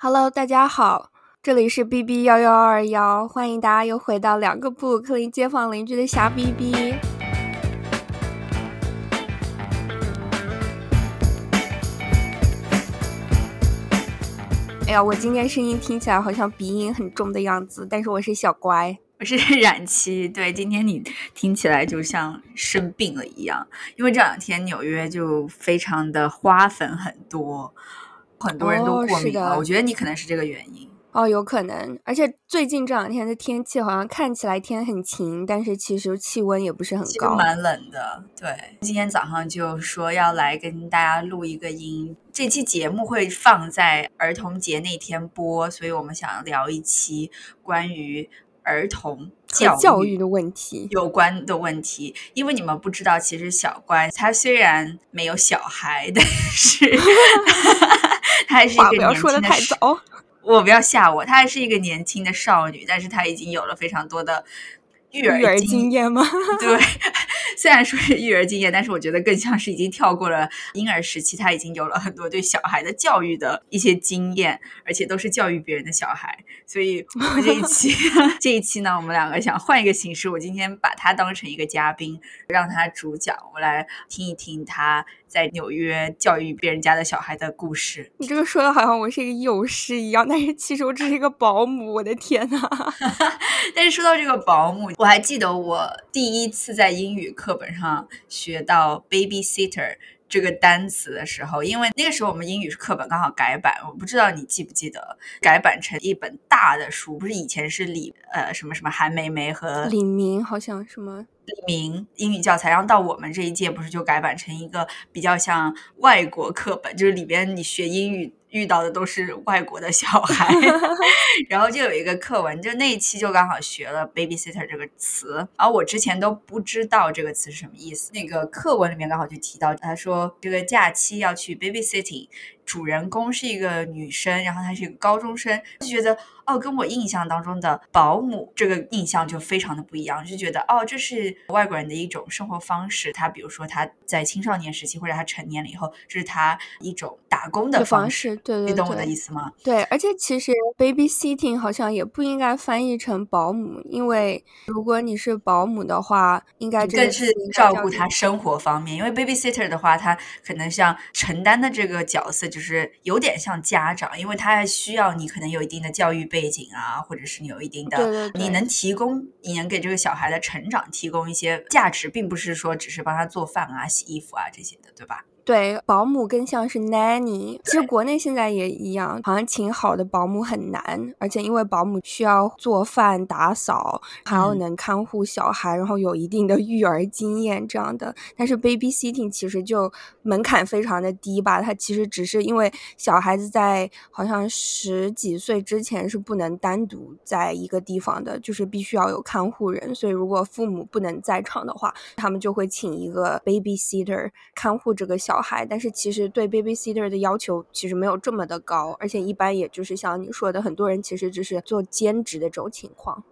Hello，大家好，这里是 B B 幺幺二幺，欢迎大家又回到两个布鲁克林街坊邻居的瞎 B B。哎呀，我今天声音听起来好像鼻音很重的样子，但是我是小乖，我是冉七。对，今天你听起来就像生病了一样，因为这两天纽约就非常的花粉很多。很多人都过敏了，我觉得你可能是这个原因哦，有可能。而且最近这两天的天气好像看起来天很晴，但是其实气温也不是很高，蛮冷的。对，今天早上就说要来跟大家录一个音，这期节目会放在儿童节那天播，所以我们想聊一期关于儿童教教育的问题有关的问题。因为你们不知道，其实小乖他虽然没有小孩，但是。她还是一个年轻的，我不要吓我。她还是一个年轻的少女，但是她已经有了非常多的育儿经验吗？对，虽然说是育儿经验，但是我觉得更像是已经跳过了婴儿时期，她已经有了很多对小孩的教育的一些经验，而且都是教育别人的小孩。所以 这一期，这一期呢，我们两个想换一个形式，我今天把他当成一个嘉宾，让他主讲，我来听一听他。在纽约教育别人家的小孩的故事，你这个说的好像我是一个幼师一样，但是其实我只是一个保姆。我的天呐！但是说到这个保姆，我还记得我第一次在英语课本上学到 babysitter 这个单词的时候，因为那个时候我们英语课本刚好改版，我不知道你记不记得，改版成一本大的书，不是以前是李呃什么什么韩梅梅和李明，好像什么。李明英语教材，然后到我们这一届不是就改版成一个比较像外国课本，就是里边你学英语遇到的都是外国的小孩，然后就有一个课文，就那一期就刚好学了 babysitter 这个词，而我之前都不知道这个词是什么意思。那个课文里面刚好就提到，他说这个假期要去 babysitting。主人公是一个女生，然后她是一个高中生，就觉得哦，跟我印象当中的保姆这个印象就非常的不一样，就觉得哦，这是外国人的一种生活方式。他比如说他在青少年时期或者他成年了以后，这是他一种打工的方式。对，你懂我的意思吗？对，而且其实 babysitting 好像也不应该翻译成保姆，因为如果你是保姆的话，应该更是照顾他生活方面。因为 babysitter 的话，他可能像承担的这个角色就。就是有点像家长，因为他还需要你可能有一定的教育背景啊，或者是你有一定的，你能提供，你能给这个小孩的成长提供一些价值，并不是说只是帮他做饭啊、洗衣服啊这些的，对吧？对，保姆更像是 nanny。其实国内现在也一样，好像请好的保姆很难，而且因为保姆需要做饭、打扫，还要能看护小孩，然后有一定的育儿经验这样的。但是 babysitting 其实就门槛非常的低吧，它其实只是因为小孩子在好像十几岁之前是不能单独在一个地方的，就是必须要有看护人。所以如果父母不能在场的话，他们就会请一个 babysitter 看护这个小。小孩，但是其实对 babysitter 的要求其实没有这么的高，而且一般也就是像你说的，很多人其实只是做兼职的这种情况。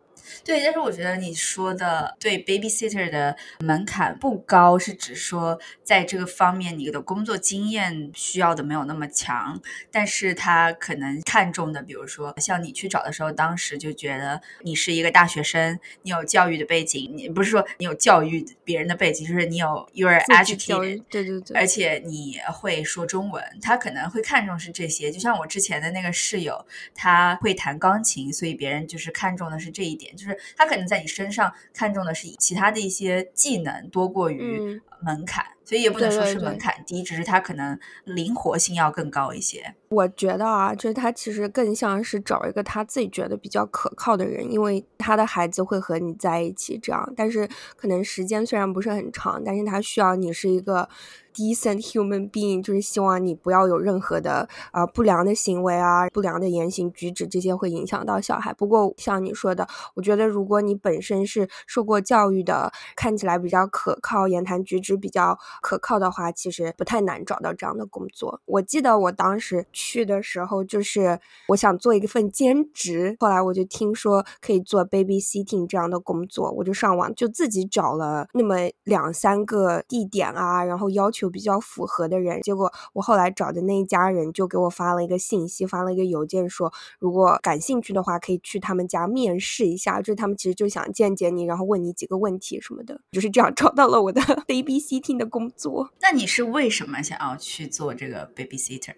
对，但是我觉得你说的对 babysitter 的门槛不高，是指说在这个方面你的工作经验需要的没有那么强，但是他可能看重的，比如说像你去找的时候，当时就觉得你是一个大学生，你有教育的背景，你不是说你有教育别人的背景，就是你有 you're educated，对对对，而且你会说中文，他可能会看重是这些。就像我之前的那个室友，他会弹钢琴，所以别人就是看重的是这一点。就是他可能在你身上看重的是其他的一些技能多过于门槛，所以也不能说是门槛低，只是他可能灵活性要更高一些。我觉得啊，就是他其实更像是找一个他自己觉得比较可靠的人，因为他的孩子会和你在一起这样，但是可能时间虽然不是很长，但是他需要你是一个。decent human being 就是希望你不要有任何的呃不良的行为啊，不良的言行举止，这些会影响到小孩。不过像你说的，我觉得如果你本身是受过教育的，看起来比较可靠，言谈举止比较可靠的话，其实不太难找到这样的工作。我记得我当时去的时候，就是我想做一份兼职，后来我就听说可以做 babysitting 这样的工作，我就上网就自己找了那么两三个地点啊，然后要求比较符合的人。结果我后来找的那一家人就给我发了一个信息，发了一个邮件说，如果感兴趣的话，可以去他们家面试一下。就是他们其实就想见见你，然后问你几个问题什么的，就是这样找到了我的 babysitting 的工作。那你是为什么想要去做这个 babysitter？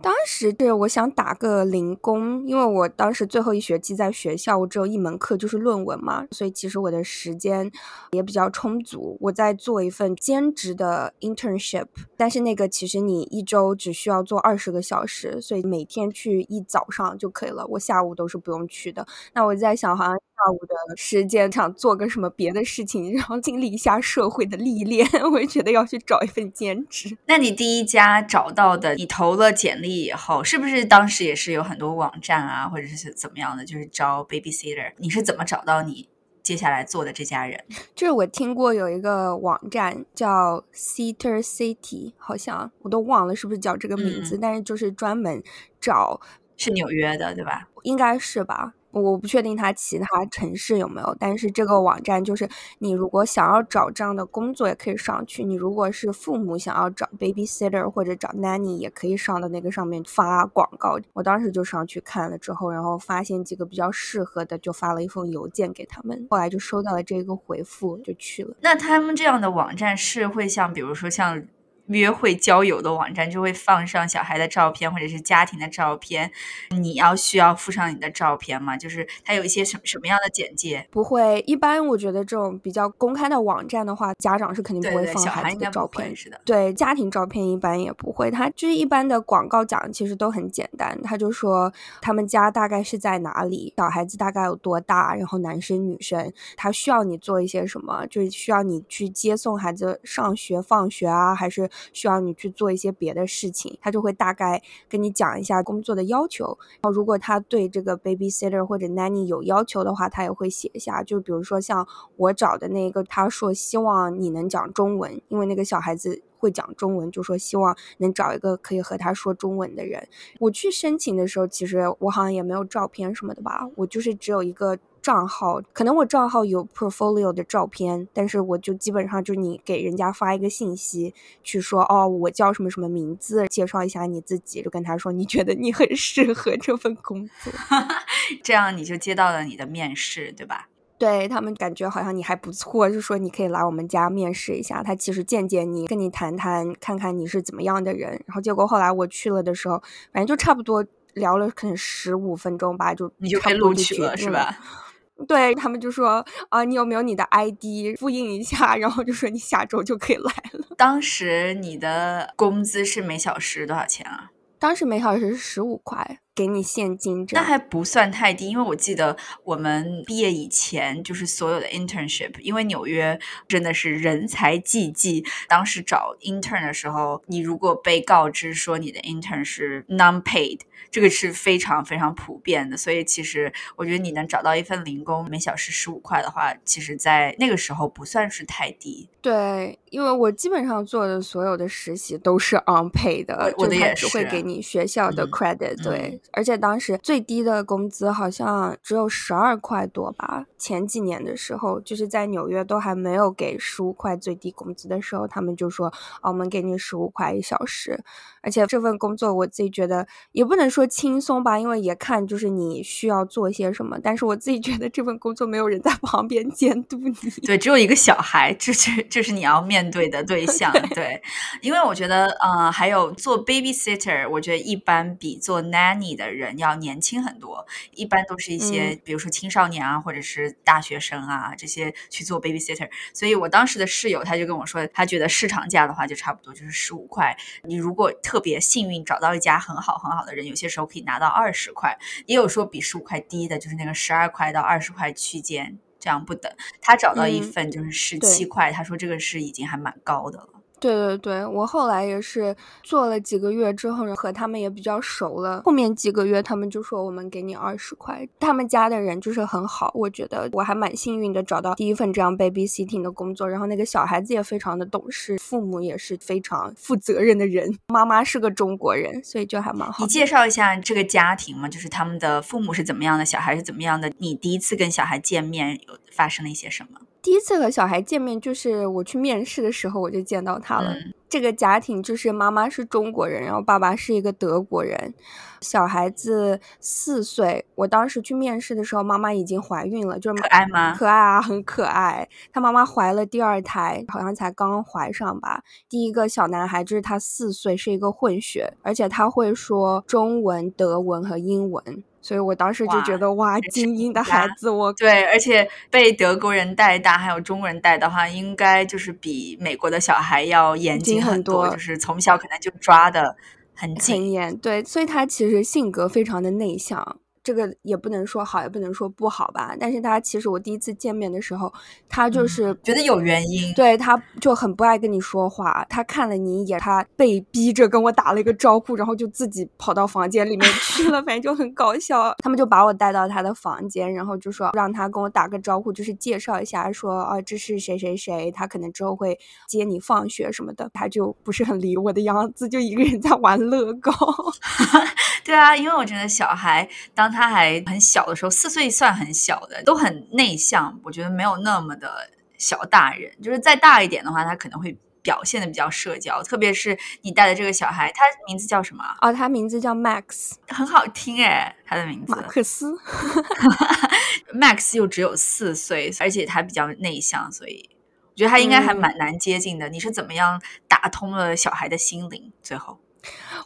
当时是我想打个零工，因为我当时最后一学期在学校，我只有一门课就是论文嘛，所以其实我的时间也比较充足。我在做一份兼职的 internship，但是那个其实你一周只需要做二十个小时，所以每天去一早上就可以了，我下午都是不用去的。那我在想，好像。下午的时间想做个什么别的事情，然后经历一下社会的历练，我就觉得要去找一份兼职。那你第一家找到的，你投了简历以后，是不是当时也是有很多网站啊，或者是怎么样的，就是招 babysitter？你是怎么找到你接下来做的这家人？就是我听过有一个网站叫 Sitter City，好像我都忘了是不是叫这个名字，但是就是专门找是纽约的，对吧？应该是吧。我不确定它其他城市有没有，但是这个网站就是你如果想要找这样的工作也可以上去。你如果是父母想要找 babysitter 或者找 nanny 也可以上的那个上面发广告。我当时就上去看了之后，然后发现几个比较适合的，就发了一封邮件给他们。后来就收到了这个回复，就去了。那他们这样的网站是会像，比如说像。约会交友的网站就会放上小孩的照片或者是家庭的照片，你要需要附上你的照片吗？就是它有一些什么什么样的简介？不会，一般我觉得这种比较公开的网站的话，家长是肯定不会放孩子的照片，是的。对，家庭照片一般也不会。他就是一般的广告讲其实都很简单，他就说他们家大概是在哪里，小孩子大概有多大，然后男生女生，他需要你做一些什么，就是需要你去接送孩子上学放学啊，还是。需要你去做一些别的事情，他就会大概跟你讲一下工作的要求。然后如果他对这个 babysitter 或者 nanny 有要求的话，他也会写一下。就比如说像我找的那个，他说希望你能讲中文，因为那个小孩子会讲中文，就说希望能找一个可以和他说中文的人。我去申请的时候，其实我好像也没有照片什么的吧，我就是只有一个。账号可能我账号有 portfolio 的照片，但是我就基本上就是你给人家发一个信息，去说哦，我叫什么什么名字，介绍一下你自己，就跟他说你觉得你很适合这份工作，这样你就接到了你的面试，对吧？对他们感觉好像你还不错，就说你可以来我们家面试一下，他其实见见你，跟你谈谈，看看你是怎么样的人。然后结果后来我去了的时候，反正就差不多聊了可能十五分钟吧，就你就被录取了，是吧？对他们就说啊，你有没有你的 ID 复印一下？然后就说你下周就可以来了。当时你的工资是每小时多少钱啊？当时每小时是十五块，给你现金。那还不算太低，因为我记得我们毕业以前就是所有的 internship，因为纽约真的是人才济济。当时找 intern 的时候，你如果被告知说你的 intern 是 non-paid。这个是非常非常普遍的，所以其实我觉得你能找到一份零工，每小时十五块的话，其实在那个时候不算是太低。对，因为我基本上做的所有的实习都是 unpaid 的，我的也是会给你学校的 credit。对，而且当时最低的工资好像只有十二块多吧。前几年的时候，就是在纽约都还没有给十五块最低工资的时候，他们就说：“哦，我们给你十五块一小时。”而且这份工作我自己觉得也不能说轻松吧，因为也看就是你需要做些什么。但是我自己觉得这份工作没有人在旁边监督你，对，只有一个小孩，这是这是你要面对的对象。对，因为我觉得，呃，还有做 babysitter，我觉得一般比做 nanny 的人要年轻很多，一般都是一些比如说青少年啊，或者是大学生啊这些去做 babysitter。所以我当时的室友他就跟我说，他觉得市场价的话就差不多就是十五块，你如果特别幸运找到一家很好很好的人，有些时候可以拿到二十块，也有说比十五块低的，就是那个十二块到二十块区间这样不等。他找到一份就是十七块，他说这个是已经还蛮高的了。对对对，我后来也是做了几个月之后，和他们也比较熟了。后面几个月，他们就说我们给你二十块。他们家的人就是很好，我觉得我还蛮幸运的，找到第一份这样 babysitting 的工作。然后那个小孩子也非常的懂事，父母也是非常负责任的人。妈妈是个中国人，所以就还蛮好。你介绍一下这个家庭嘛，就是他们的父母是怎么样的，小孩是怎么样的？你第一次跟小孩见面有发生了一些什么？第一次和小孩见面，就是我去面试的时候，我就见到他了。这个家庭就是妈妈是中国人，然后爸爸是一个德国人，小孩子四岁。我当时去面试的时候，妈妈已经怀孕了，就是可爱吗？可爱啊，很可爱。他妈妈怀了第二胎，好像才刚怀上吧。第一个小男孩就是他四岁，是一个混血，而且他会说中文、德文和英文。所以我当时就觉得哇，精英的孩子，我对，而且被德国人带大，还有中国人带的话，应该就是比美国的小孩要严谨很多，就是从小可能就抓的很很严。对，所以他其实性格非常的内向。这个也不能说好，也不能说不好吧。但是他其实我第一次见面的时候，他就是觉得有原因，对他就很不爱跟你说话。他看了你一眼，他被逼着跟我打了一个招呼，然后就自己跑到房间里面去了，反正就很搞笑。他们就把我带到他的房间，然后就说让他跟我打个招呼，就是介绍一下，说啊这是谁谁谁，他可能之后会接你放学什么的。他就不是很理我的样子，就一个人在玩乐高。对啊，因为我觉得小孩当他。还很小的时候，四岁算很小的，都很内向。我觉得没有那么的小大人，就是再大一点的话，他可能会表现的比较社交。特别是你带的这个小孩，他名字叫什么？哦，他名字叫 Max，很好听哎，他的名字马克思。Max 又只有四岁，而且他比较内向，所以我觉得他应该还蛮难接近的。你是怎么样打通了小孩的心灵？最后？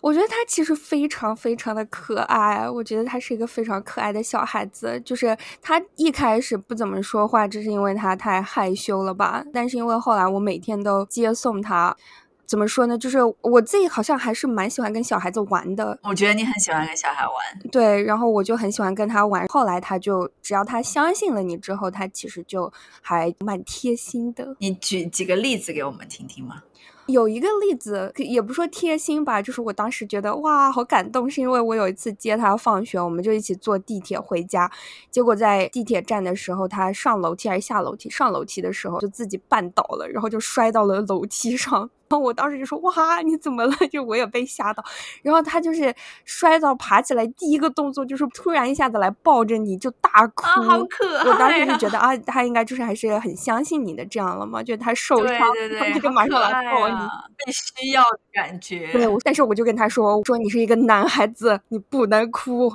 我觉得他其实非常非常的可爱，我觉得他是一个非常可爱的小孩子。就是他一开始不怎么说话，这是因为他太害羞了吧？但是因为后来我每天都接送他，怎么说呢？就是我自己好像还是蛮喜欢跟小孩子玩的。我觉得你很喜欢跟小孩玩，对，然后我就很喜欢跟他玩。后来他就只要他相信了你之后，他其实就还蛮贴心的。你举几个例子给我们听听吗？有一个例子，也不说贴心吧，就是我当时觉得哇，好感动，是因为我有一次接他放学，我们就一起坐地铁回家，结果在地铁站的时候，他上楼梯还是下楼梯？上楼梯的时候就自己绊倒了，然后就摔到了楼梯上。我当时就说：“哇，你怎么了？”就我也被吓到。然后他就是摔倒爬起来，第一个动作就是突然一下子来抱着你，就大哭。啊，好可爱！我当时就觉得啊，他应该就是还是很相信你的这样了嘛，就他受伤，他就马上来抱你，被需要的感觉。对，但是我就跟他说：“我说你是一个男孩子，你不能哭。”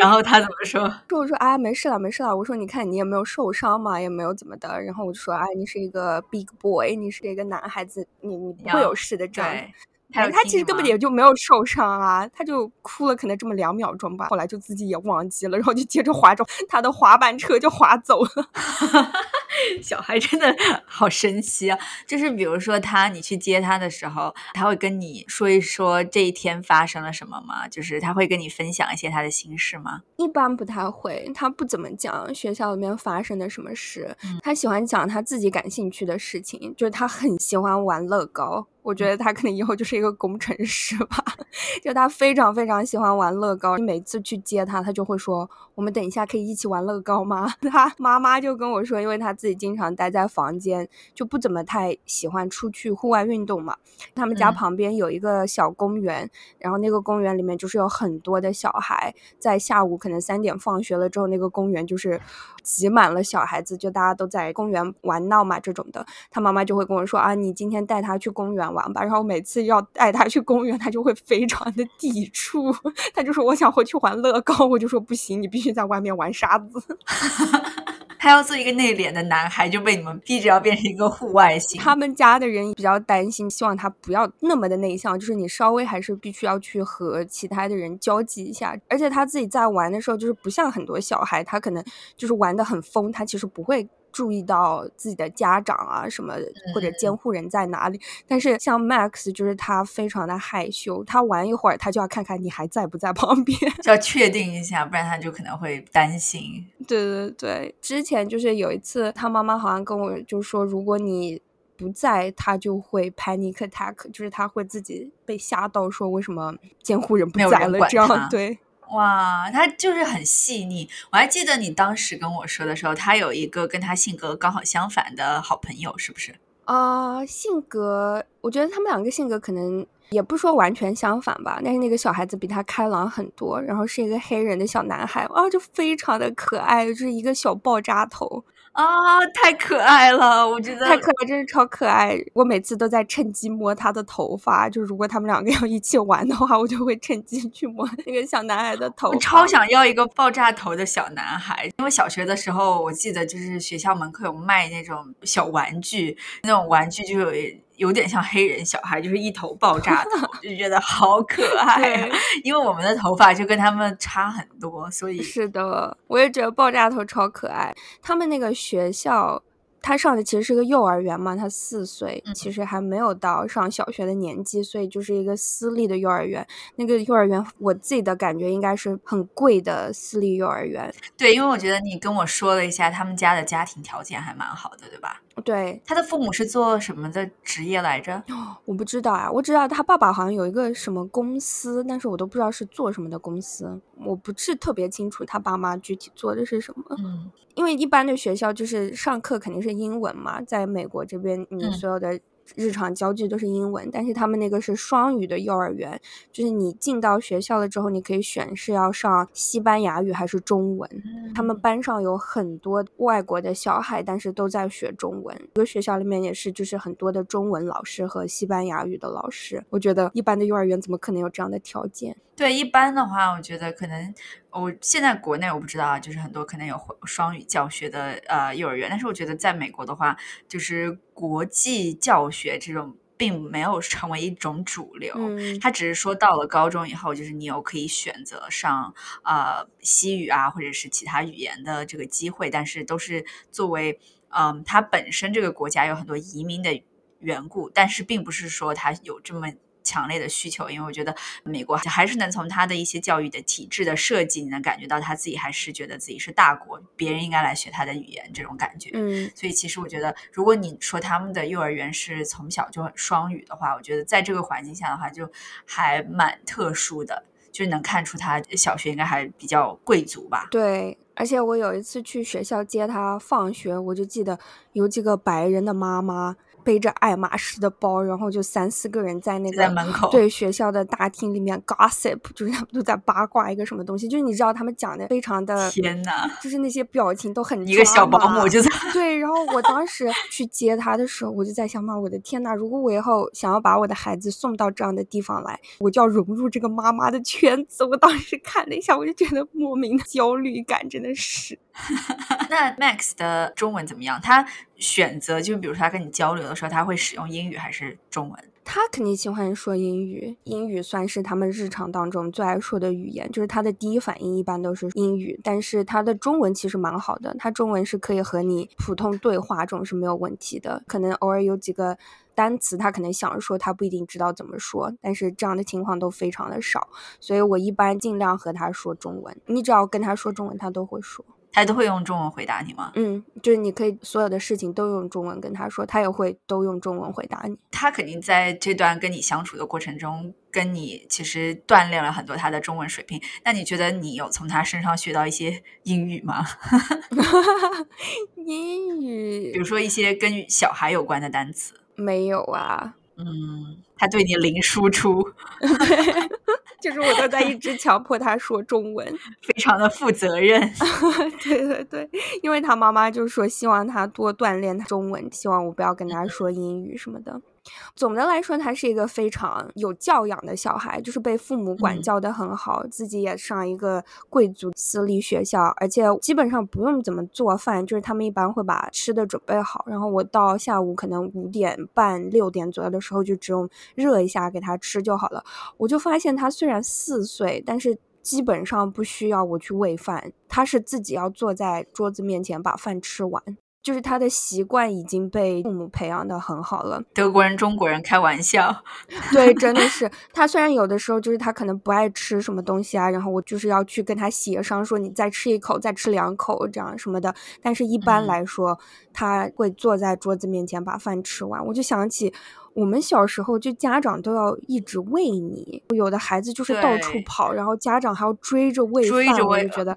然后他怎么说？说我说：“啊，没事了，没事了。”我说：“你看你也没有受伤嘛，也没有怎么的。”然后我就说：“哎，你是一个 big boy，你是一个男孩子，你你不。”会有事的，这样。他其实根本也就没有受伤啊，他就哭了，可能这么两秒钟吧，后来就自己也忘记了，然后就接着滑着他的滑板车就滑走了。小孩真的好神奇啊！就是比如说他，你去接他的时候，他会跟你说一说这一天发生了什么吗？就是他会跟你分享一些他的心事吗？一般不太会，他不怎么讲学校里面发生的什么事，他喜欢讲他自己感兴趣的事情，就是他很喜欢玩乐高。我觉得他可能以后就是一个工程师吧，就他非常非常喜欢玩乐高。你每次去接他，他就会说：“我们等一下可以一起玩乐高吗？” 他妈妈就跟我说，因为他自己经常待在房间，就不怎么太喜欢出去户外运动嘛。他们家旁边有一个小公园，然后那个公园里面就是有很多的小孩，在下午可能三点放学了之后，那个公园就是挤满了小孩子，就大家都在公园玩闹嘛这种的。他妈妈就会跟我说：“啊，你今天带他去公园。”玩吧，然后每次要带他去公园，他就会非常的抵触。他就说：“我想回去玩乐高。”我就说：“不行，你必须在外面玩沙子。”他要做一个内敛的男孩，就被你们逼着要变成一个户外型。他们家的人比较担心，希望他不要那么的内向，就是你稍微还是必须要去和其他的人交际一下。而且他自己在玩的时候，就是不像很多小孩，他可能就是玩的很疯，他其实不会。注意到自己的家长啊什么或者监护人在哪里，但是像 Max 就是他非常的害羞，他玩一会儿他就要看看你还在不在旁边，要确定一下，不然他就可能会担心。对对对，之前就是有一次他妈妈好像跟我就说，如果你不在，他就会 panic attack，就是他会自己被吓到，说为什么监护人不在了？这样对。哇，他就是很细腻。我还记得你当时跟我说的时候，他有一个跟他性格刚好相反的好朋友，是不是？啊，性格，我觉得他们两个性格可能也不说完全相反吧。但是那个小孩子比他开朗很多，然后是一个黑人的小男孩，啊，就非常的可爱，就是一个小爆炸头。啊，太可爱了！我觉得太可爱，真是超可爱。我每次都在趁机摸他的头发，就如果他们两个 要一起玩的话，我就会趁机去摸那个小男孩的 头。我超想要一个爆炸头的小男孩，因为小学的时候，我记得就是学校门口有卖那种小玩具，那种玩具就有。有点像黑人小孩，就是一头爆炸头，就觉得好可爱。因为我们的头发就跟他们差很多，所以是的，我也觉得爆炸头超可爱。他们那个学校。他上的其实是个幼儿园嘛，他四岁，其实还没有到上小学的年纪，所以就是一个私立的幼儿园。那个幼儿园，我自己的感觉应该是很贵的私立幼儿园。对，因为我觉得你跟我说了一下，他们家的家庭条件还蛮好的，对吧？对，他的父母是做什么的职业来着？我不知道啊，我知道他爸爸好像有一个什么公司，但是我都不知道是做什么的公司。我不是特别清楚他爸妈具体做的是什么。嗯，因为一般的学校就是上课肯定是英文嘛，在美国这边你所有的。日常交际都是英文，但是他们那个是双语的幼儿园，就是你进到学校了之后，你可以选是要上西班牙语还是中文。他们班上有很多外国的小孩，但是都在学中文。一个学校里面也是，就是很多的中文老师和西班牙语的老师。我觉得一般的幼儿园怎么可能有这样的条件？对，一般的话，我觉得可能我现在国内我不知道啊，就是很多可能有双语教学的呃幼儿园，但是我觉得在美国的话，就是国际教学这种并没有成为一种主流。嗯，他只是说到了高中以后，就是你有可以选择上呃西语啊或者是其他语言的这个机会，但是都是作为嗯它本身这个国家有很多移民的缘故，但是并不是说它有这么。强烈的需求，因为我觉得美国还是能从他的一些教育的体制的设计，你能感觉到他自己还是觉得自己是大国，别人应该来学他的语言这种感觉。嗯，所以其实我觉得，如果你说他们的幼儿园是从小就很双语的话，我觉得在这个环境下的话，就还蛮特殊的，就能看出他小学应该还比较贵族吧。对，而且我有一次去学校接他放学，我就记得有几个白人的妈妈。背着爱马仕的包，然后就三四个人在那个门口对学校的大厅里面 gossip，就是他们都在八卦一个什么东西，就是你知道他们讲的非常的天呐，就是那些表情都很一个小保姆就在对，然后我当时去接他的时候，我就在想嘛，我的天呐，如果我以后想要把我的孩子送到这样的地方来，我就要融入这个妈妈的圈子。我当时看了一下，我就觉得莫名的焦虑感，真的是。那 Max 的中文怎么样？他选择就比如说他跟你交流的说，他会使用英语还是中文？他肯定喜欢说英语，英语算是他们日常当中最爱说的语言，就是他的第一反应一般都是英语。但是他的中文其实蛮好的，他中文是可以和你普通对话，这种是没有问题的。可能偶尔有几个单词他可能想说，他不一定知道怎么说，但是这样的情况都非常的少。所以我一般尽量和他说中文，你只要跟他说中文，他都会说。他都会用中文回答你吗？嗯，就是你可以所有的事情都用中文跟他说，他也会都用中文回答你。他肯定在这段跟你相处的过程中，跟你其实锻炼了很多他的中文水平。那你觉得你有从他身上学到一些英语吗？英语，比如说一些跟小孩有关的单词，没有啊。嗯，他对你零输出。就是我都在一直强迫他说中文，非常的负责任。对对对，因为他妈妈就说希望他多锻炼中文，希望我不要跟他说英语什么的。总的来说，他是一个非常有教养的小孩，就是被父母管教的很好，自己也上一个贵族私立学校，而且基本上不用怎么做饭，就是他们一般会把吃的准备好，然后我到下午可能五点半六点左右的时候，就只用热一下给他吃就好了。我就发现他虽然四岁，但是基本上不需要我去喂饭，他是自己要坐在桌子面前把饭吃完。就是他的习惯已经被父母培养的很好了。德国人、中国人开玩笑，对，真的是他。虽然有的时候就是他可能不爱吃什么东西啊，然后我就是要去跟他协商说你再吃一口、再吃两口这样什么的。但是一般来说，他会坐在桌子面前把饭吃完。我就想起我们小时候，就家长都要一直喂你，有的孩子就是到处跑，然后家长还要追着喂饭，我就觉得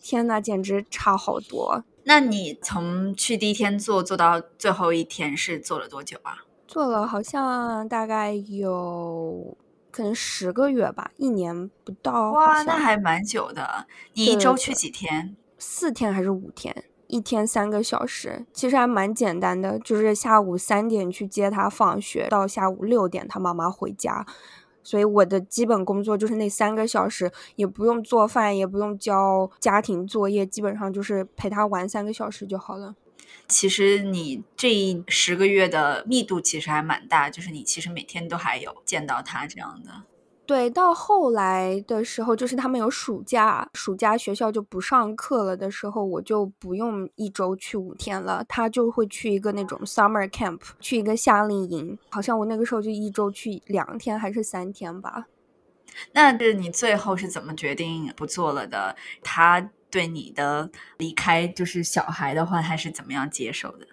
天呐，简直差好多。那你从去第一天做做到最后一天是做了多久啊？做了好像大概有可能十个月吧，一年不到。哇，那还蛮久的。你一周去几天？四天还是五天？一天三个小时，其实还蛮简单的，就是下午三点去接他放学，到下午六点他妈妈回家。所以我的基本工作就是那三个小时，也不用做饭，也不用交家庭作业，基本上就是陪他玩三个小时就好了。其实你这十个月的密度其实还蛮大，就是你其实每天都还有见到他这样的。对，到后来的时候，就是他们有暑假，暑假学校就不上课了的时候，我就不用一周去五天了，他就会去一个那种 summer camp，去一个夏令营，好像我那个时候就一周去两天还是三天吧。那是你最后是怎么决定不做了的？他对你的离开，就是小孩的话，他是怎么样接受的？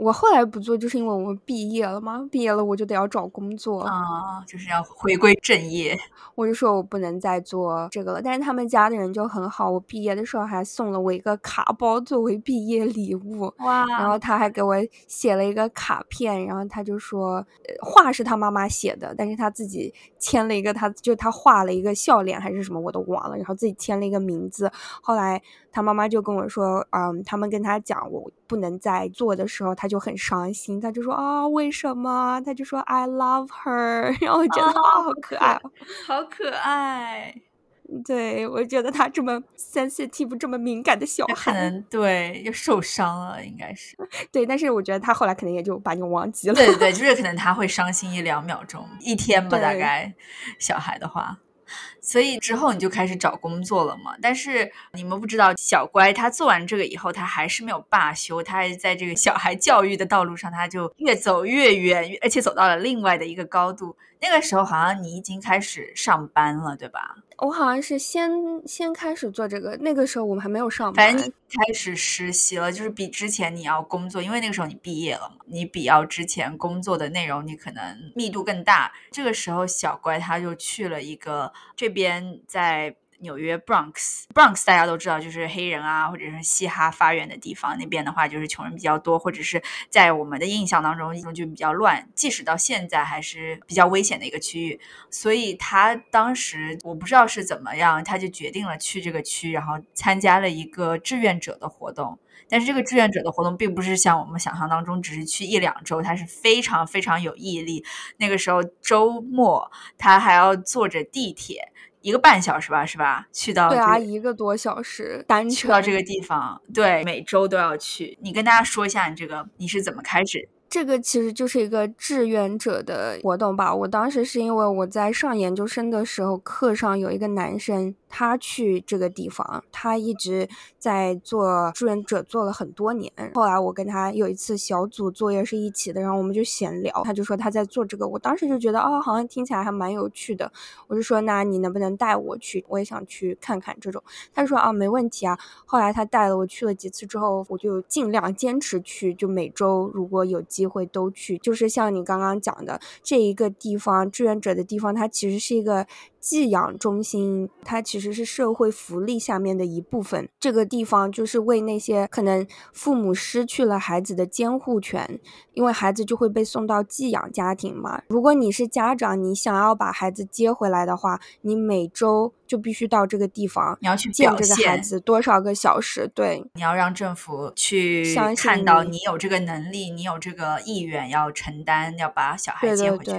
我后来不做，就是因为我们毕业了嘛，毕业了我就得要找工作啊，就是要回归正业。我就说我不能再做这个了，但是他们家的人就很好，我毕业的时候还送了我一个卡包作为毕业礼物哇，然后他还给我写了一个卡片，然后他就说画是他妈妈写的，但是他自己签了一个，他就他画了一个笑脸还是什么我都忘了，然后自己签了一个名字。后来他妈妈就跟我说，嗯，他们跟他讲我不能再做的时候，他。就很伤心，他就说啊，为什么？他就说 I love her，然后我觉得啊，好可爱，好可爱。对我觉得他这么 sensitive，这么敏感的小孩，可能对又受伤了，应该是 对。但是我觉得他后来可能也就把你忘记了。对对，就是可能他会伤心一两秒钟，一天吧，大概小孩的话。所以之后你就开始找工作了嘛？但是你们不知道，小乖他做完这个以后，他还是没有罢休，他还在这个小孩教育的道路上，他就越走越远，而且走到了另外的一个高度。那个时候好像你已经开始上班了，对吧？我好像是先先开始做这个，那个时候我们还没有上班。反正你开始实习了，就是比之前你要工作，因为那个时候你毕业了嘛，你比要之前工作的内容，你可能密度更大。这个时候小乖他就去了一个这边在。纽约 Bronx，Bronx 大家都知道，就是黑人啊，或者是嘻哈发源的地方。那边的话，就是穷人比较多，或者是在我们的印象当中，就比较乱。即使到现在，还是比较危险的一个区域。所以他当时我不知道是怎么样，他就决定了去这个区，然后参加了一个志愿者的活动。但是这个志愿者的活动并不是像我们想象当中只是去一两周，他是非常非常有毅力。那个时候周末，他还要坐着地铁。一个半小时吧，是吧？去到对啊，一个多小时单去到这个地方，对，每周都要去。你跟大家说一下，你这个你是怎么开始？这个其实就是一个志愿者的活动吧。我当时是因为我在上研究生的时候，课上有一个男生。他去这个地方，他一直在做志愿者，做了很多年。后来我跟他有一次小组作业是一起的，然后我们就闲聊，他就说他在做这个。我当时就觉得，哦，好像听起来还蛮有趣的。我就说，那你能不能带我去？我也想去看看这种。他说，啊，没问题啊。后来他带了我去了几次之后，我就尽量坚持去，就每周如果有机会都去。就是像你刚刚讲的这一个地方，志愿者的地方，它其实是一个。寄养中心，它其实是社会福利下面的一部分。这个地方就是为那些可能父母失去了孩子的监护权，因为孩子就会被送到寄养家庭嘛。如果你是家长，你想要把孩子接回来的话，你每周就必须到这个地方，你要去见这个孩子多少个小时？对，你要让政府去看到你有这个能力，你有这个意愿要承担，要把小孩接回去。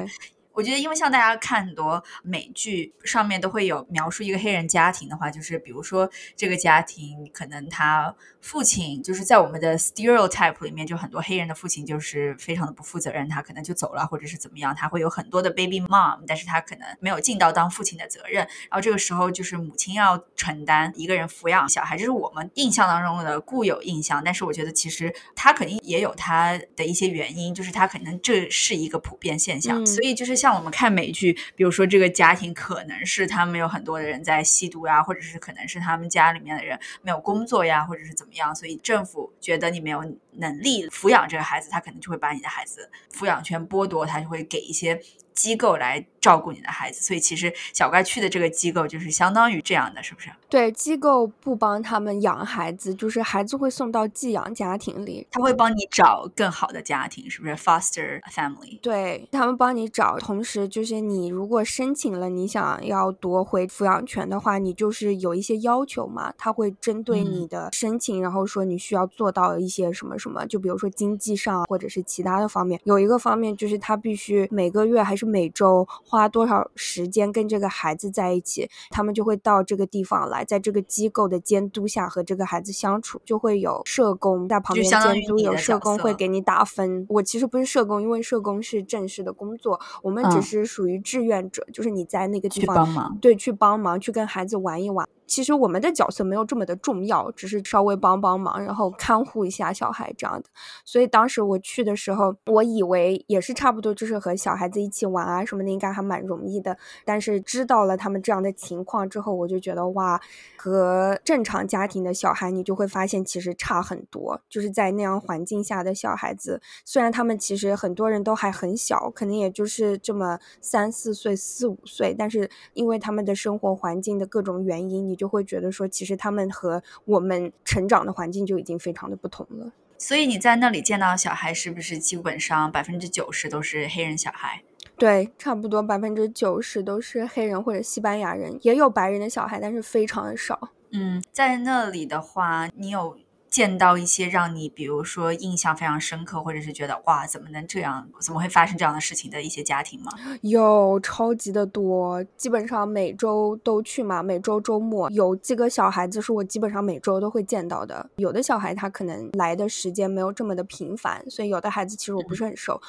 我觉得，因为像大家看很多美剧上面都会有描述一个黑人家庭的话，就是比如说这个家庭可能他父亲就是在我们的 stereotype 里面，就很多黑人的父亲就是非常的不负责任，他可能就走了或者是怎么样，他会有很多的 baby mom，但是他可能没有尽到当父亲的责任，然后这个时候就是母亲要承担一个人抚养小孩，这是我们印象当中的固有印象，但是我觉得其实他肯定也有他的一些原因，就是他可能这是一个普遍现象，所以就是像我们看美剧，比如说这个家庭可能是他们有很多的人在吸毒呀，或者是可能是他们家里面的人没有工作呀，或者是怎么样，所以政府觉得你没有能力抚养这个孩子，他可能就会把你的孩子抚养权剥夺，他就会给一些。机构来照顾你的孩子，所以其实小怪去的这个机构就是相当于这样的，是不是？对，机构不帮他们养孩子，就是孩子会送到寄养家庭里，他会帮你找更好的家庭，是不是？Foster family，对他们帮你找，同时就是你如果申请了，你想要夺回抚养权的话，你就是有一些要求嘛，他会针对你的申请，然后说你需要做到一些什么什么，就比如说经济上或者是其他的方面，有一个方面就是他必须每个月还是。每周花多少时间跟这个孩子在一起，他们就会到这个地方来，在这个机构的监督下和这个孩子相处，就会有社工在旁边监督，有社工会给你打分。我其实不是社工，因为社工是正式的工作，我们只是属于志愿者，就是你在那个地方帮忙，对，去帮忙，去跟孩子玩一玩。其实我们的角色没有这么的重要，只是稍微帮帮忙，然后看护一下小孩这样的。所以当时我去的时候，我以为也是差不多，就是和小孩子一起玩啊什么的，应该还蛮容易的。但是知道了他们这样的情况之后，我就觉得哇，和正常家庭的小孩，你就会发现其实差很多。就是在那样环境下的小孩子，虽然他们其实很多人都还很小，可能也就是这么三四岁、四五岁，但是因为他们的生活环境的各种原因，你。就会觉得说，其实他们和我们成长的环境就已经非常的不同了。所以你在那里见到小孩，是不是基本上百分之九十都是黑人小孩？对，差不多百分之九十都是黑人或者西班牙人，也有白人的小孩，但是非常的少。嗯，在那里的话，你有。见到一些让你，比如说印象非常深刻，或者是觉得哇，怎么能这样，怎么会发生这样的事情的一些家庭吗？有超级的多，基本上每周都去嘛，每周周末有几个小孩子是我基本上每周都会见到的。有的小孩他可能来的时间没有这么的频繁，所以有的孩子其实我不是很熟。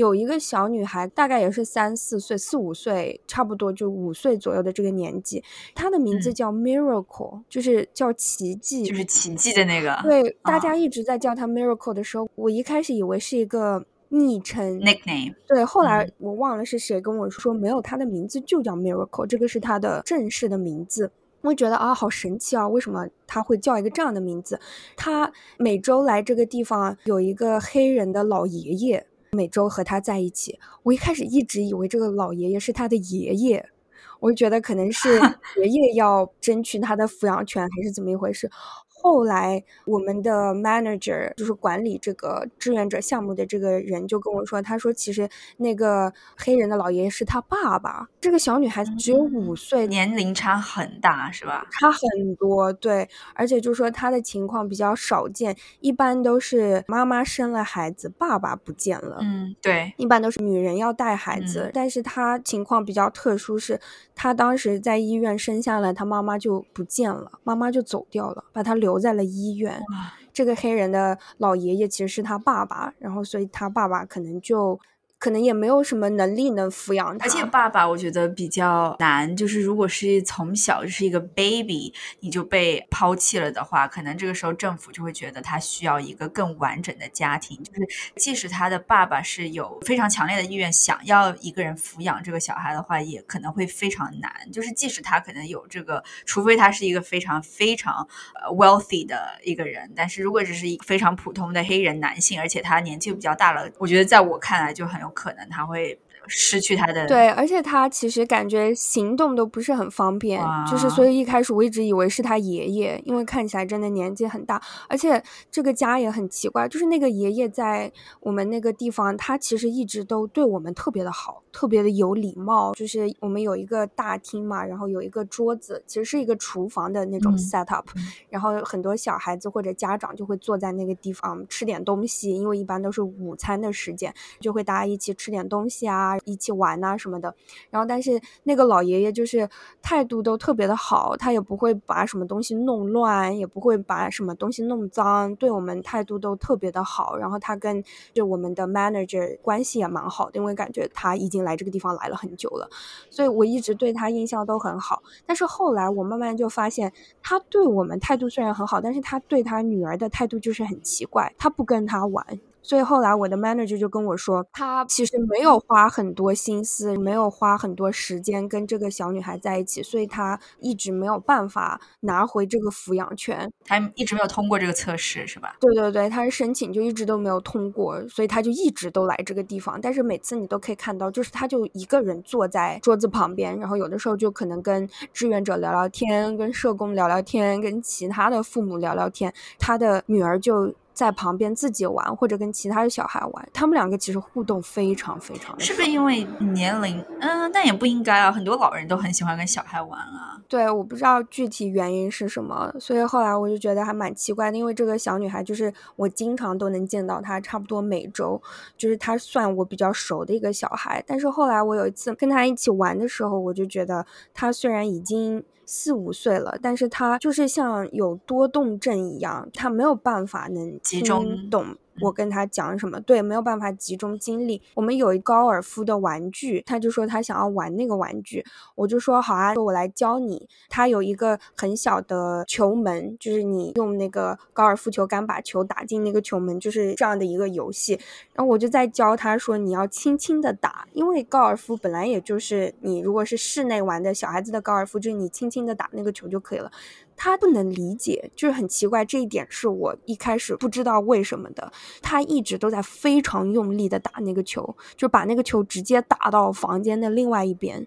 有一个小女孩，大概也是三四岁、四五岁，差不多就五岁左右的这个年纪。她的名字叫 Miracle，就是叫奇迹，就是奇迹的那个。对，大家一直在叫她 Miracle 的时候，我一开始以为是一个昵称 （nickname）。对，后来我忘了是谁跟我说，没有，她的名字就叫 Miracle，这个是她的正式的名字。我觉得啊，好神奇啊，为什么他会叫一个这样的名字？他每周来这个地方，有一个黑人的老爷爷。每周和他在一起，我一开始一直以为这个老爷爷是他的爷爷，我就觉得可能是 爷爷要争取他的抚养权，还是怎么一回事。后来，我们的 manager 就是管理这个志愿者项目的这个人就跟我说，他说其实那个黑人的老爷爷是他爸爸。这个小女孩子只有五岁，年龄差很大，是吧？差很多，对。而且就说她的情况比较少见，一般都是妈妈生了孩子，爸爸不见了。嗯，对。一般都是女人要带孩子，但是她情况比较特殊，是她当时在医院生下来，她妈妈就不见了，妈妈就走掉了，把她留。留在了医院。这个黑人的老爷爷其实是他爸爸，然后所以他爸爸可能就。可能也没有什么能力能抚养他，而且爸爸我觉得比较难。就是如果是从小就是一个 baby，你就被抛弃了的话，可能这个时候政府就会觉得他需要一个更完整的家庭。就是即使他的爸爸是有非常强烈的意愿想要一个人抚养这个小孩的话，也可能会非常难。就是即使他可能有这个，除非他是一个非常非常呃 wealthy 的一个人，但是如果只是一个非常普通的黑人男性，而且他年纪比较大了，我觉得在我看来就很有。可能他会失去他的对，而且他其实感觉行动都不是很方便，就是所以一开始我一直以为是他爷爷，因为看起来真的年纪很大，而且这个家也很奇怪，就是那个爷爷在我们那个地方，他其实一直都对我们特别的好。特别的有礼貌。就是我们有一个大厅嘛，然后有一个桌子，其实是一个厨房的那种 set up，然后很多小孩子或者家长就会坐在那个地方吃点东西，因为一般都是午餐的时间，就会大家一起吃点东西啊，一起玩啊什么的。然后但是那个老爷爷就是态度都特别的好，他也不会把什么东西弄乱，也不会把什么东西弄脏，对我们态度都特别的好。然后他跟就我们的 manager 关系也蛮好的，因为感觉他已经来这个地方来了很久了，所以我一直对他印象都很好。但是后来我慢慢就发现，他对我们态度虽然很好，但是他对他女儿的态度就是很奇怪，他不跟他玩。所以后来我的 manager 就跟我说，他其实没有花很多心思，没有花很多时间跟这个小女孩在一起，所以他一直没有办法拿回这个抚养权。他一直没有通过这个测试，是吧？对对对，他是申请就一直都没有通过，所以他就一直都来这个地方。但是每次你都可以看到，就是他就一个人坐在桌子旁边，然后有的时候就可能跟志愿者聊聊天，跟社工聊聊天，跟其他的父母聊聊天。他的女儿就。在旁边自己玩，或者跟其他的小孩玩，他们两个其实互动非常非常。是不是因为年龄？嗯，但也不应该啊，很多老人都很喜欢跟小孩玩啊。对，我不知道具体原因是什么，所以后来我就觉得还蛮奇怪的，因为这个小女孩就是我经常都能见到她，差不多每周，就是她算我比较熟的一个小孩。但是后来我有一次跟她一起玩的时候，我就觉得她虽然已经。四五岁了，但是他就是像有多动症一样，他没有办法能集中懂。我跟他讲什么，对，没有办法集中精力。我们有一高尔夫的玩具，他就说他想要玩那个玩具，我就说好啊，我来教你。他有一个很小的球门，就是你用那个高尔夫球杆把球打进那个球门，就是这样的一个游戏。然后我就在教他说，你要轻轻的打，因为高尔夫本来也就是你如果是室内玩的小孩子的高尔夫，就是你轻轻的打那个球就可以了。他不能理解，就是很奇怪，这一点是我一开始不知道为什么的。他一直都在非常用力的打那个球，就把那个球直接打到房间的另外一边。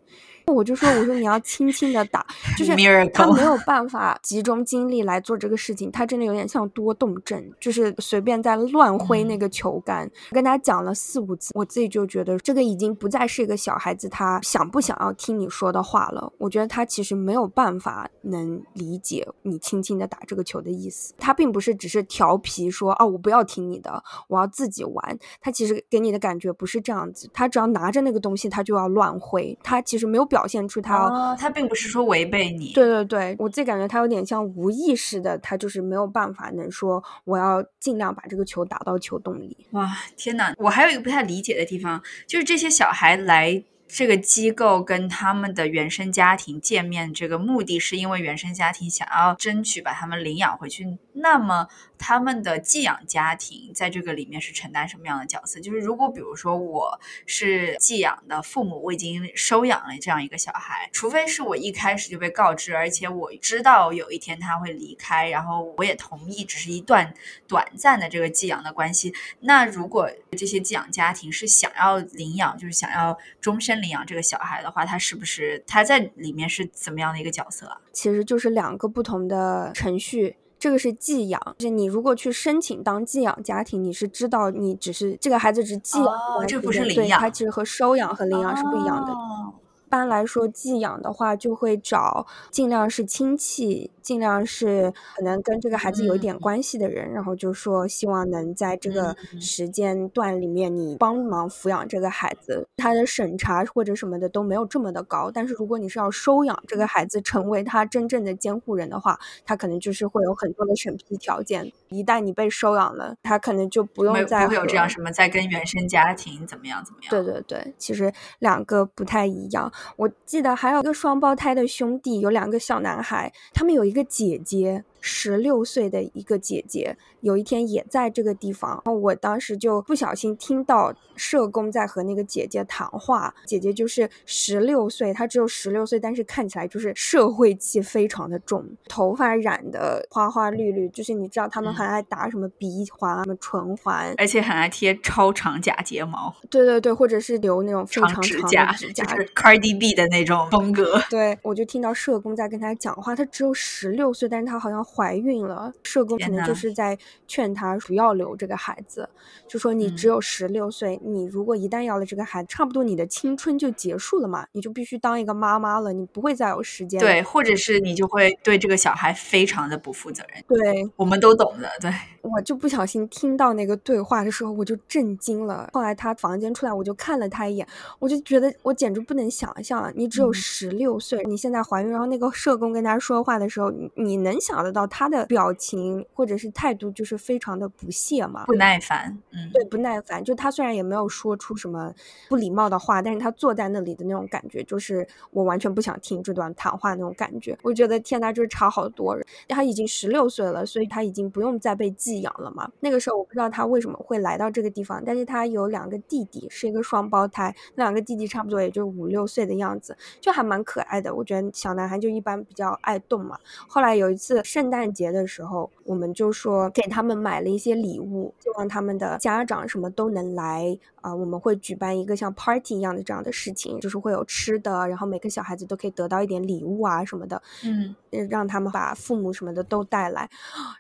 我就说，我说你要轻轻的打，就是他没有办法集中精力来做这个事情，他真的有点像多动症，就是随便在乱挥那个球杆。跟他讲了四五次，我自己就觉得这个已经不再是一个小孩子，他想不想要听你说的话了？我觉得他其实没有办法能理解你轻轻的打这个球的意思。他并不是只是调皮说哦，我不要听你的，我要自己玩。他其实给你的感觉不是这样子，他只要拿着那个东西，他就要乱挥。他其实没有。表现出他，哦他并不是说违背你。对对对，我自己感觉他有点像无意识的，他就是没有办法能说我要尽量把这个球打到球洞里。哇，天哪！我还有一个不太理解的地方，就是这些小孩来。这个机构跟他们的原生家庭见面，这个目的是因为原生家庭想要争取把他们领养回去。那么他们的寄养家庭在这个里面是承担什么样的角色？就是如果比如说我是寄养的父母，我已经收养了这样一个小孩，除非是我一开始就被告知，而且我知道有一天他会离开，然后我也同意只是一段短暂的这个寄养的关系。那如果这些寄养家庭是想要领养，就是想要终身。领养这个小孩的话，他是不是他在里面是怎么样的一个角色啊？其实就是两个不同的程序。这个是寄养，就是你如果去申请当寄养家庭，你是知道你只是这个孩子只寄养，这不是领养，它其实和收养和领养是不一样的。一般来说，寄养的话就会找尽量是亲戚，尽量是可能跟这个孩子有一点关系的人，然后就说希望能在这个时间段里面你帮忙抚养这个孩子，他的审查或者什么的都没有这么的高。但是如果你是要收养这个孩子，成为他真正的监护人的话，他可能就是会有很多的审批条件。一旦你被收养了，他可能就不用再会有这样什么再跟原生家庭怎么样怎么样。对对对，其实两个不太一样。我记得还有一个双胞胎的兄弟，有两个小男孩，他们有一个姐姐。十六岁的一个姐姐，有一天也在这个地方，然后我当时就不小心听到社工在和那个姐姐谈话。姐姐就是十六岁，她只有十六岁，但是看起来就是社会气非常的重，头发染的花花绿绿，就是你知道他们很爱打什么鼻环、什么唇环，而且很爱贴超长假睫毛。对对对，或者是留那种非常长指甲，就是 Cardi B 的那种风格。对，我就听到社工在跟她讲话，她只有十六岁，但是她好像。怀孕了，社工可能就是在劝她不要留这个孩子，就说你只有十六岁，你如果一旦要了这个孩子，差不多你的青春就结束了嘛，你就必须当一个妈妈了，你不会再有时间。对，或者是你就会对这个小孩非常的不负责任。对，我们都懂的。对，我就不小心听到那个对话的时候，我就震惊了。后来他房间出来，我就看了他一眼，我就觉得我简直不能想象，你只有十六岁，你现在怀孕，然后那个社工跟他说话的时候，你你能想得到他的表情或者是态度，就是非常的不屑嘛，不耐烦，嗯，对，不耐烦。就他虽然也没有说出什么不礼貌的话，但是他坐在那里的那种感觉，就是我完全不想听这段谈话那种感觉。我觉得天呐，就是差好多人。他已经十六岁了，所以他已经不用再被寄养了嘛。那个时候我不知道他为什么会来到这个地方，但是他有两个弟弟，是一个双胞胎，那两个弟弟差不多也就五六岁的样子，就还蛮可爱的。我觉得小男孩就一般比较爱动嘛。后来有一次圣诞节的时候，我们就说给他们买了一些礼物，希望他们的家长什么都能来啊。我们会举办一个像 party 一样的这样的事情，就是会有吃的，然后每个小孩子都可以得到一点礼物啊什么的。嗯，让他们把父母什么的都带来。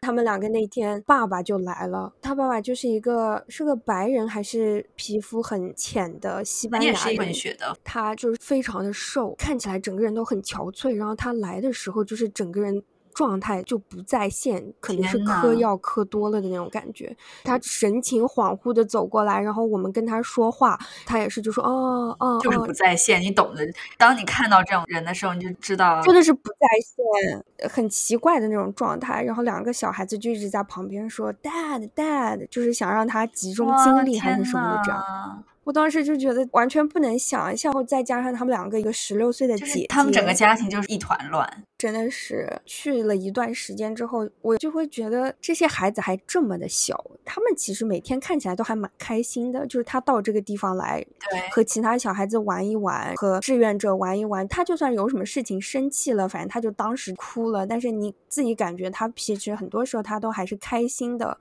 他们两个那天爸爸爸就来了，他爸爸就是一个是个白人，还是皮肤很浅的西班牙人，混血的。他就是非常的瘦，看起来整个人都很憔悴。然后他来的时候就是整个人。状态就不在线，可能是嗑药嗑多了的那种感觉。他神情恍惚的走过来，然后我们跟他说话，他也是就说哦哦，就是不在线，你懂的。当你看到这种人的时候，你就知道真的是不在线，很奇怪的那种状态。然后两个小孩子就一直在旁边说 “dad dad”，就是想让他集中精力还是什么的这样。我当时就觉得完全不能想象，再加上他们两个一个十六岁的姐姐，他们整个家庭就是一团乱。真的是去了一段时间之后，我就会觉得这些孩子还这么的小，他们其实每天看起来都还蛮开心的。就是他到这个地方来，和其他小孩子玩一玩，和志愿者玩一玩。他就算有什么事情生气了，反正他就当时哭了，但是你自己感觉他其实很多时候他都还是开心的。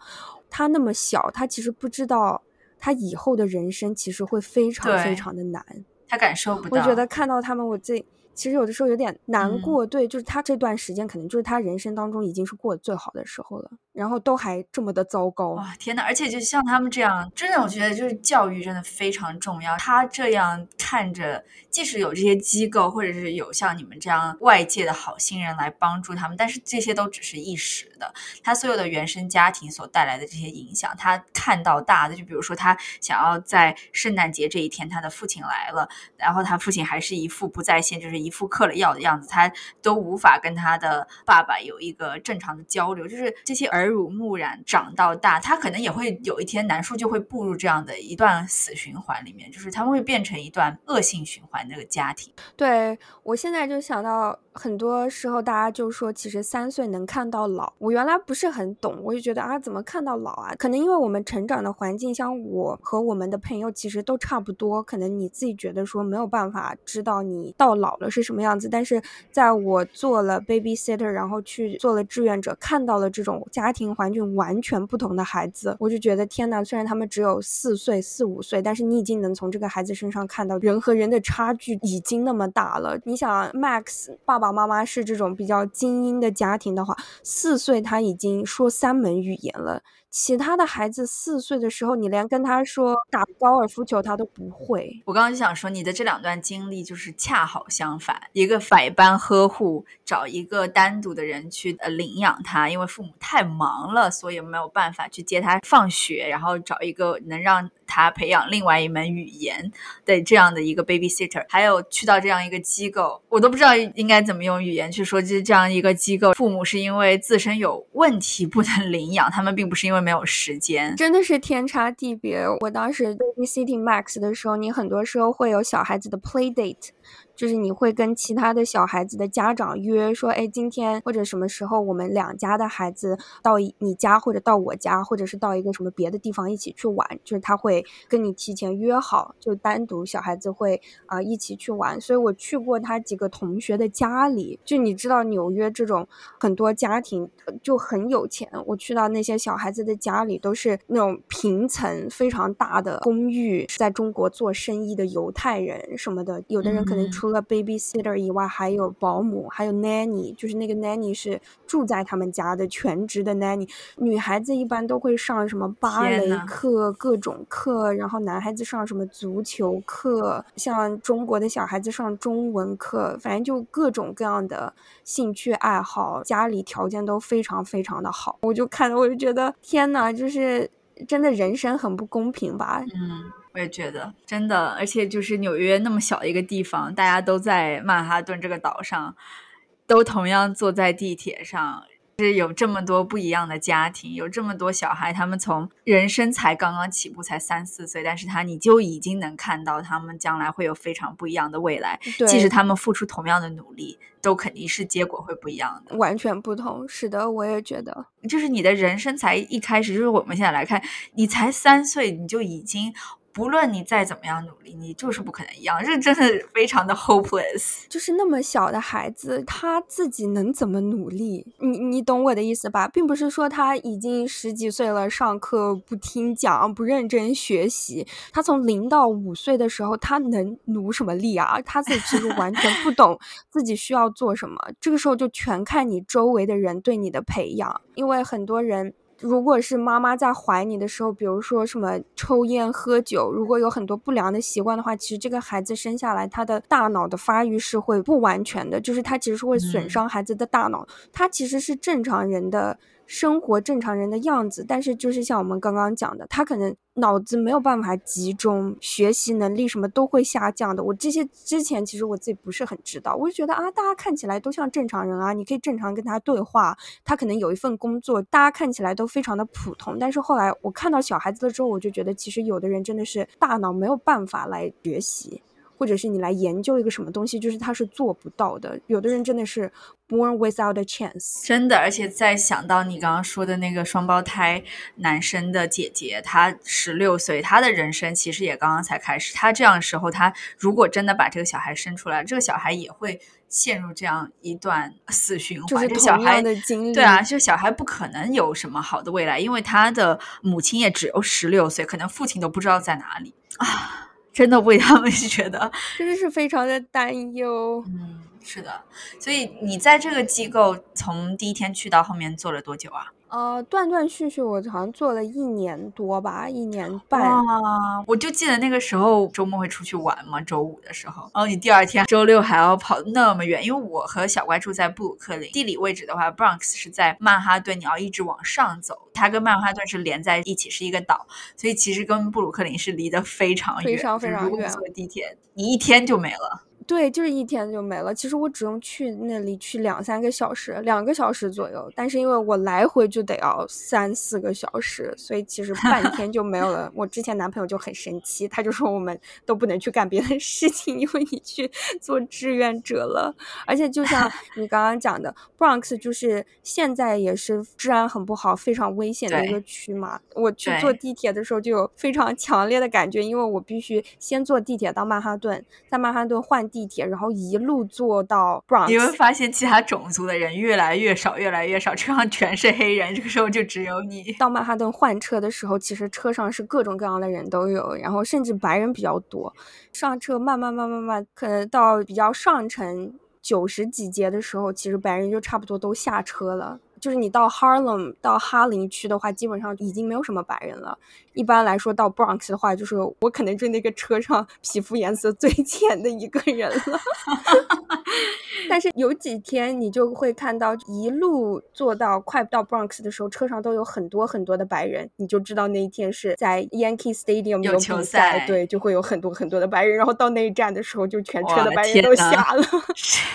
他那么小，他其实不知道。他以后的人生其实会非常非常的难，他感受不到。我觉得看到他们，我这。其实有的时候有点难过，对，就是他这段时间可能就是他人生当中已经是过得最好的时候了，然后都还这么的糟糕。哇，天呐！而且就像他们这样，真的，我觉得就是教育真的非常重要。他这样看着，即使有这些机构，或者是有像你们这样外界的好心人来帮助他们，但是这些都只是一时的。他所有的原生家庭所带来的这些影响，他看到大的，就比如说他想要在圣诞节这一天，他的父亲来了，然后他父亲还是一副不在线，就是。一副嗑了药的样子，他都无法跟他的爸爸有一个正常的交流。就是这些儿耳濡目染长到大，他可能也会有一天难处就会步入这样的一段死循环里面，就是他们会变成一段恶性循环。那个家庭，对我现在就想到，很多时候大家就说，其实三岁能看到老。我原来不是很懂，我就觉得啊，怎么看到老啊？可能因为我们成长的环境，像我和我们的朋友其实都差不多。可能你自己觉得说没有办法知道你到老了。是什么样子？但是在我做了 babysitter，然后去做了志愿者，看到了这种家家庭环境完全不同的孩子，我就觉得天呐！虽然他们只有四岁、四五岁，但是你已经能从这个孩子身上看到人和人的差距已经那么大了。你想，Max 爸爸妈妈是这种比较精英的家庭的话，四岁他已经说三门语言了。其他的孩子四岁的时候，你连跟他说打高尔夫球他都不会。我刚刚就想说，你的这两段经历就是恰好相反，一个百般呵护，找一个单独的人去呃领养他，因为父母太忙了，所以没有办法去接他放学，然后找一个能让。他培养另外一门语言的这样的一个 babysitter，还有去到这样一个机构，我都不知道应该怎么用语言去说。就是这样一个机构，父母是因为自身有问题不能领养，他们并不是因为没有时间，真的是天差地别。我当时在 City Max 的时候，你很多时候会有小孩子的 play date。就是你会跟其他的小孩子的家长约说，哎，今天或者什么时候我们两家的孩子到你家或者到我家，或者是到一个什么别的地方一起去玩。就是他会跟你提前约好，就单独小孩子会啊一起去玩。所以我去过他几个同学的家里，就你知道纽约这种很多家庭就很有钱。我去到那些小孩子的家里，都是那种平层非常大的公寓，在中国做生意的犹太人什么的，有的人可。能除了 babysitter 以外，还有保姆，还有 nanny，就是那个 nanny 是住在他们家的全职的 nanny。女孩子一般都会上什么芭蕾课、各种课，然后男孩子上什么足球课，像中国的小孩子上中文课，反正就各种各样的兴趣爱好，家里条件都非常非常的好。我就看着我就觉得天呐，就是真的人生很不公平吧？嗯。我也觉得，真的，而且就是纽约那么小一个地方，大家都在曼哈顿这个岛上，都同样坐在地铁上，是有这么多不一样的家庭，有这么多小孩，他们从人生才刚刚起步，才三四岁，但是他你就已经能看到他们将来会有非常不一样的未来，即使他们付出同样的努力，都肯定是结果会不一样的，完全不同。是的，我也觉得，就是你的人生才一开始，就是我们现在来看，你才三岁，你就已经。不论你再怎么样努力，你就是不可能一样。这真的非常的 hopeless。就是那么小的孩子，他自己能怎么努力？你你懂我的意思吧？并不是说他已经十几岁了，上课不听讲，不认真学习。他从零到五岁的时候，他能努什么力啊？他自己其实完全不懂 自己需要做什么。这个时候就全看你周围的人对你的培养，因为很多人。如果是妈妈在怀你的时候，比如说什么抽烟喝酒，如果有很多不良的习惯的话，其实这个孩子生下来他的大脑的发育是会不完全的，就是他其实是会损伤孩子的大脑，他其实是正常人的。生活正常人的样子，但是就是像我们刚刚讲的，他可能脑子没有办法集中，学习能力什么都会下降的。我这些之前其实我自己不是很知道，我就觉得啊，大家看起来都像正常人啊，你可以正常跟他对话，他可能有一份工作，大家看起来都非常的普通。但是后来我看到小孩子了之后，我就觉得其实有的人真的是大脑没有办法来学习。或者是你来研究一个什么东西，就是他是做不到的。有的人真的是 born without a chance，真的。而且在想到你刚刚说的那个双胞胎男生的姐姐，她十六岁，她的人生其实也刚刚才开始。她这样的时候，她如果真的把这个小孩生出来，这个小孩也会陷入这样一段 死循环。就是同样的经历。对啊，就小孩不可能有什么好的未来，因为他的母亲也只有十六岁，可能父亲都不知道在哪里啊。真的为他们 觉得，真的是非常的担忧。嗯，是的。所以你在这个机构从第一天去到后面做了多久啊？呃，断断续续，我好像做了一年多吧，一年半。啊，我就记得那个时候周末会出去玩嘛，周五的时候，然后你第二天周六还要跑那么远，因为我和小乖住在布鲁克林，地理位置的话，Bronx 是在曼哈顿，你要一直往上走，它跟曼哈顿是连在一起，是一个岛，所以其实跟布鲁克林是离得非常远，非常非常远。坐地铁，你一天就没了。对，就是一天就没了。其实我只用去那里去两三个小时，两个小时左右。但是因为我来回就得要三四个小时，所以其实半天就没有了。我之前男朋友就很生气，他就说我们都不能去干别的事情，因为你去做志愿者了。而且就像 你刚刚讲的，Bronx 就是现在也是治安很不好、非常危险的一个区嘛。我去坐地铁的时候就有非常强烈的感觉，因为我必须先坐地铁到曼哈顿，在曼哈顿换。地铁，然后一路坐到 Bronx，你会发现其他种族的人越来越少，越来越少，车上全是黑人。这个时候就只有你到曼哈顿换车的时候，其实车上是各种各样的人都有，然后甚至白人比较多。上车慢慢慢慢慢，可能到比较上层九十几节的时候，其实白人就差不多都下车了。就是你到 Harlem 到哈林区的话，基本上已经没有什么白人了。一般来说，到 Bronx 的话，就是我可能就那个车上皮肤颜色最浅的一个人了。但是有几天你就会看到，一路坐到快到 Bronx 的时候，车上都有很多很多的白人，你就知道那一天是在 Yankee Stadium 有比赛，对，就会有很多很多的白人。然后到那一站的时候，就全车的白人都下了。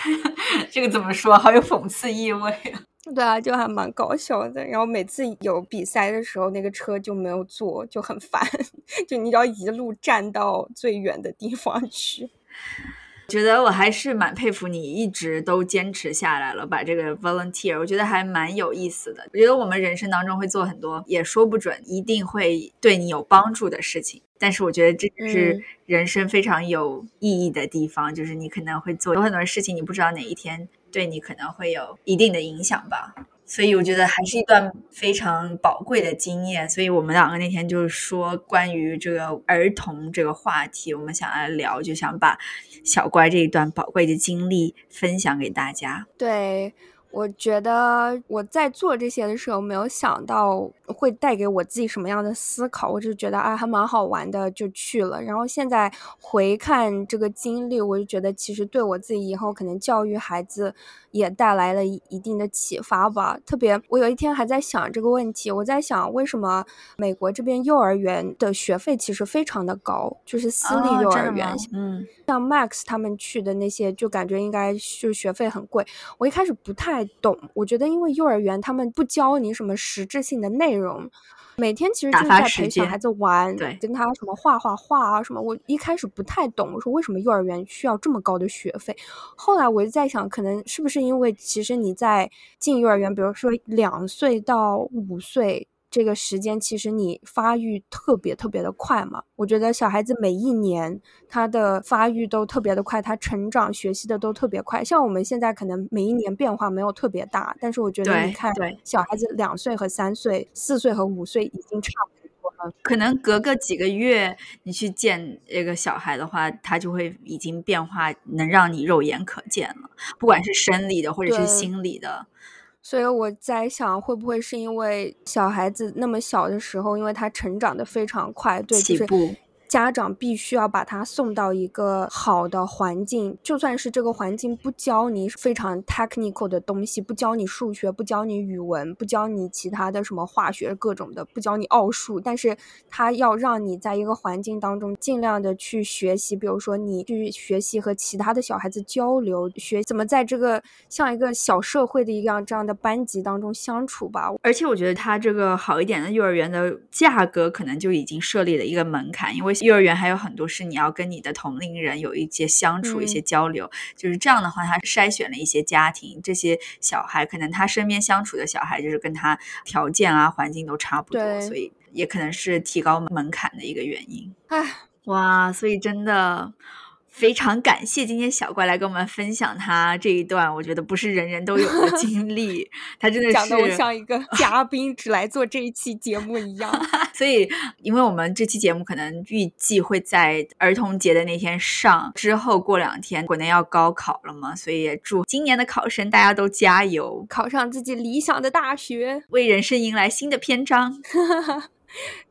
这个怎么说？好有讽刺意味啊！对啊，就还蛮搞笑的。然后每次有比赛的时候，那个车就没有坐，就很烦。就你要一路站到最远的地方去。觉得我还是蛮佩服你，一直都坚持下来了，把这个 volunteer，我觉得还蛮有意思的。我觉得我们人生当中会做很多，也说不准一定会对你有帮助的事情。但是我觉得这是人生非常有意义的地方，就是你可能会做有很多事情，你不知道哪一天。对你可能会有一定的影响吧。所以我觉得还是一段非常宝贵的经验。所以我们两个那天就是说关于这个儿童这个话题，我们想来聊，就想把小乖这一段宝贵的经历分享给大家。对。我觉得我在做这些的时候，没有想到会带给我自己什么样的思考。我只是觉得啊，还蛮好玩的，就去了。然后现在回看这个经历，我就觉得其实对我自己以后可能教育孩子也带来了一定的启发吧。特别，我有一天还在想这个问题，我在想为什么美国这边幼儿园的学费其实非常的高，就是私立幼儿园，嗯，像 Max 他们去的那些，就感觉应该就学费很贵。我一开始不太。懂，我觉得因为幼儿园他们不教你什么实质性的内容，每天其实就是在陪小孩子玩，对，跟他什么画画画啊什么。我一开始不太懂，我说为什么幼儿园需要这么高的学费？后来我就在想，可能是不是因为其实你在进幼儿园，比如说两岁到五岁。这个时间其实你发育特别特别的快嘛，我觉得小孩子每一年他的发育都特别的快，他成长学习的都特别快。像我们现在可能每一年变化没有特别大，但是我觉得你看小孩子两岁和三岁、四岁和五岁已经差不多了。可能隔个几个月你去见这个小孩的话，他就会已经变化，能让你肉眼可见了，不管是生理的或者是心理的。所以我在想，会不会是因为小孩子那么小的时候，因为他成长的非常快，对，就是。家长必须要把他送到一个好的环境，就算是这个环境不教你非常 technical 的东西，不教你数学，不教你语文，不教你其他的什么化学各种的，不教你奥数，但是他要让你在一个环境当中尽量的去学习，比如说你去学习和其他的小孩子交流，学怎么在这个像一个小社会的一样这样的班级当中相处吧。而且我觉得他这个好一点的幼儿园的价格可能就已经设立了一个门槛，因为。幼儿园还有很多是你要跟你的同龄人有一些相处、一些交流，就是这样的话，他筛选了一些家庭，这些小孩可能他身边相处的小孩就是跟他条件啊、环境都差不多，所以也可能是提高门槛的一个原因。哎，哇，所以真的。非常感谢今天小怪来跟我们分享他这一段，我觉得不是人人都有的经 历，他真的是讲的我像一个 嘉宾只来做这一期节目一样。所以，因为我们这期节目可能预计会在儿童节的那天上，之后过两天国内要高考了嘛，所以也祝今年的考生大家都加油，考上自己理想的大学，为人生迎来新的篇章。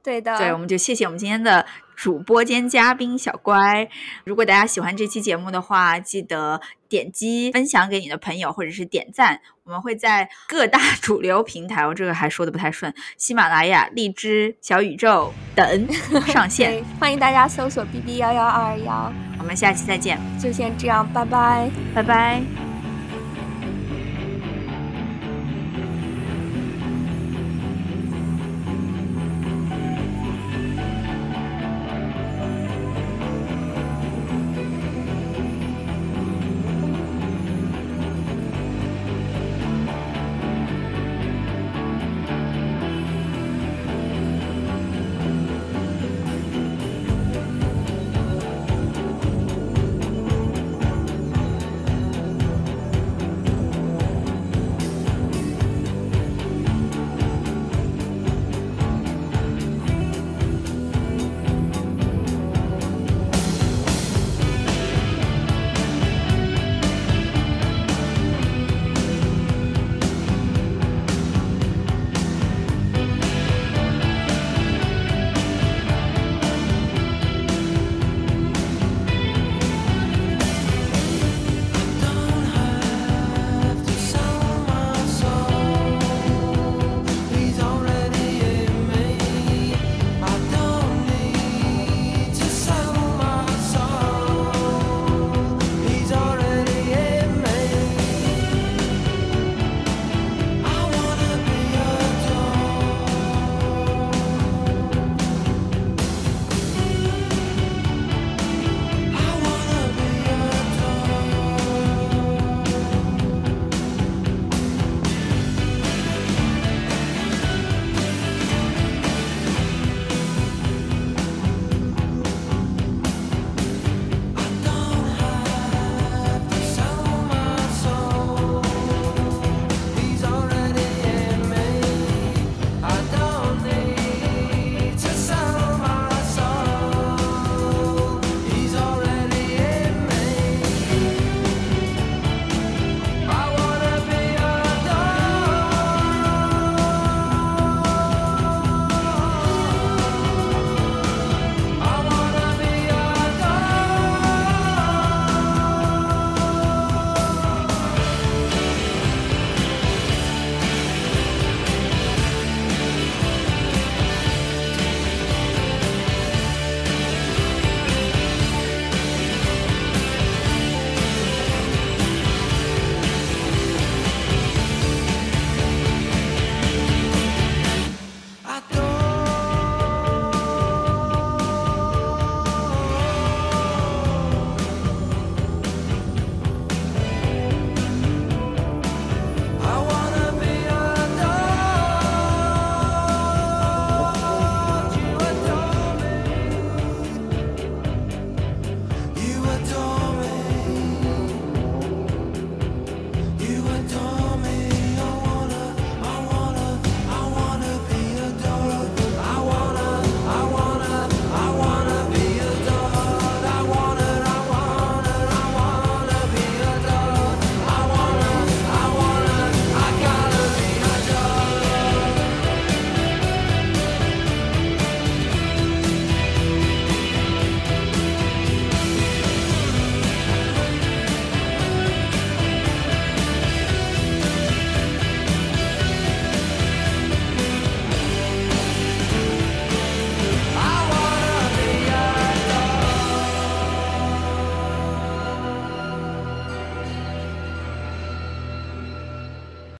对的，对，我们就谢谢我们今天的主播兼嘉宾小乖。如果大家喜欢这期节目的话，记得点击分享给你的朋友，或者是点赞。我们会在各大主流平台，我这个还说的不太顺，喜马拉雅、荔枝、小宇宙等上线。欢迎大家搜索 B B 幺幺二幺。我们下期再见，就先这样，拜拜，拜拜。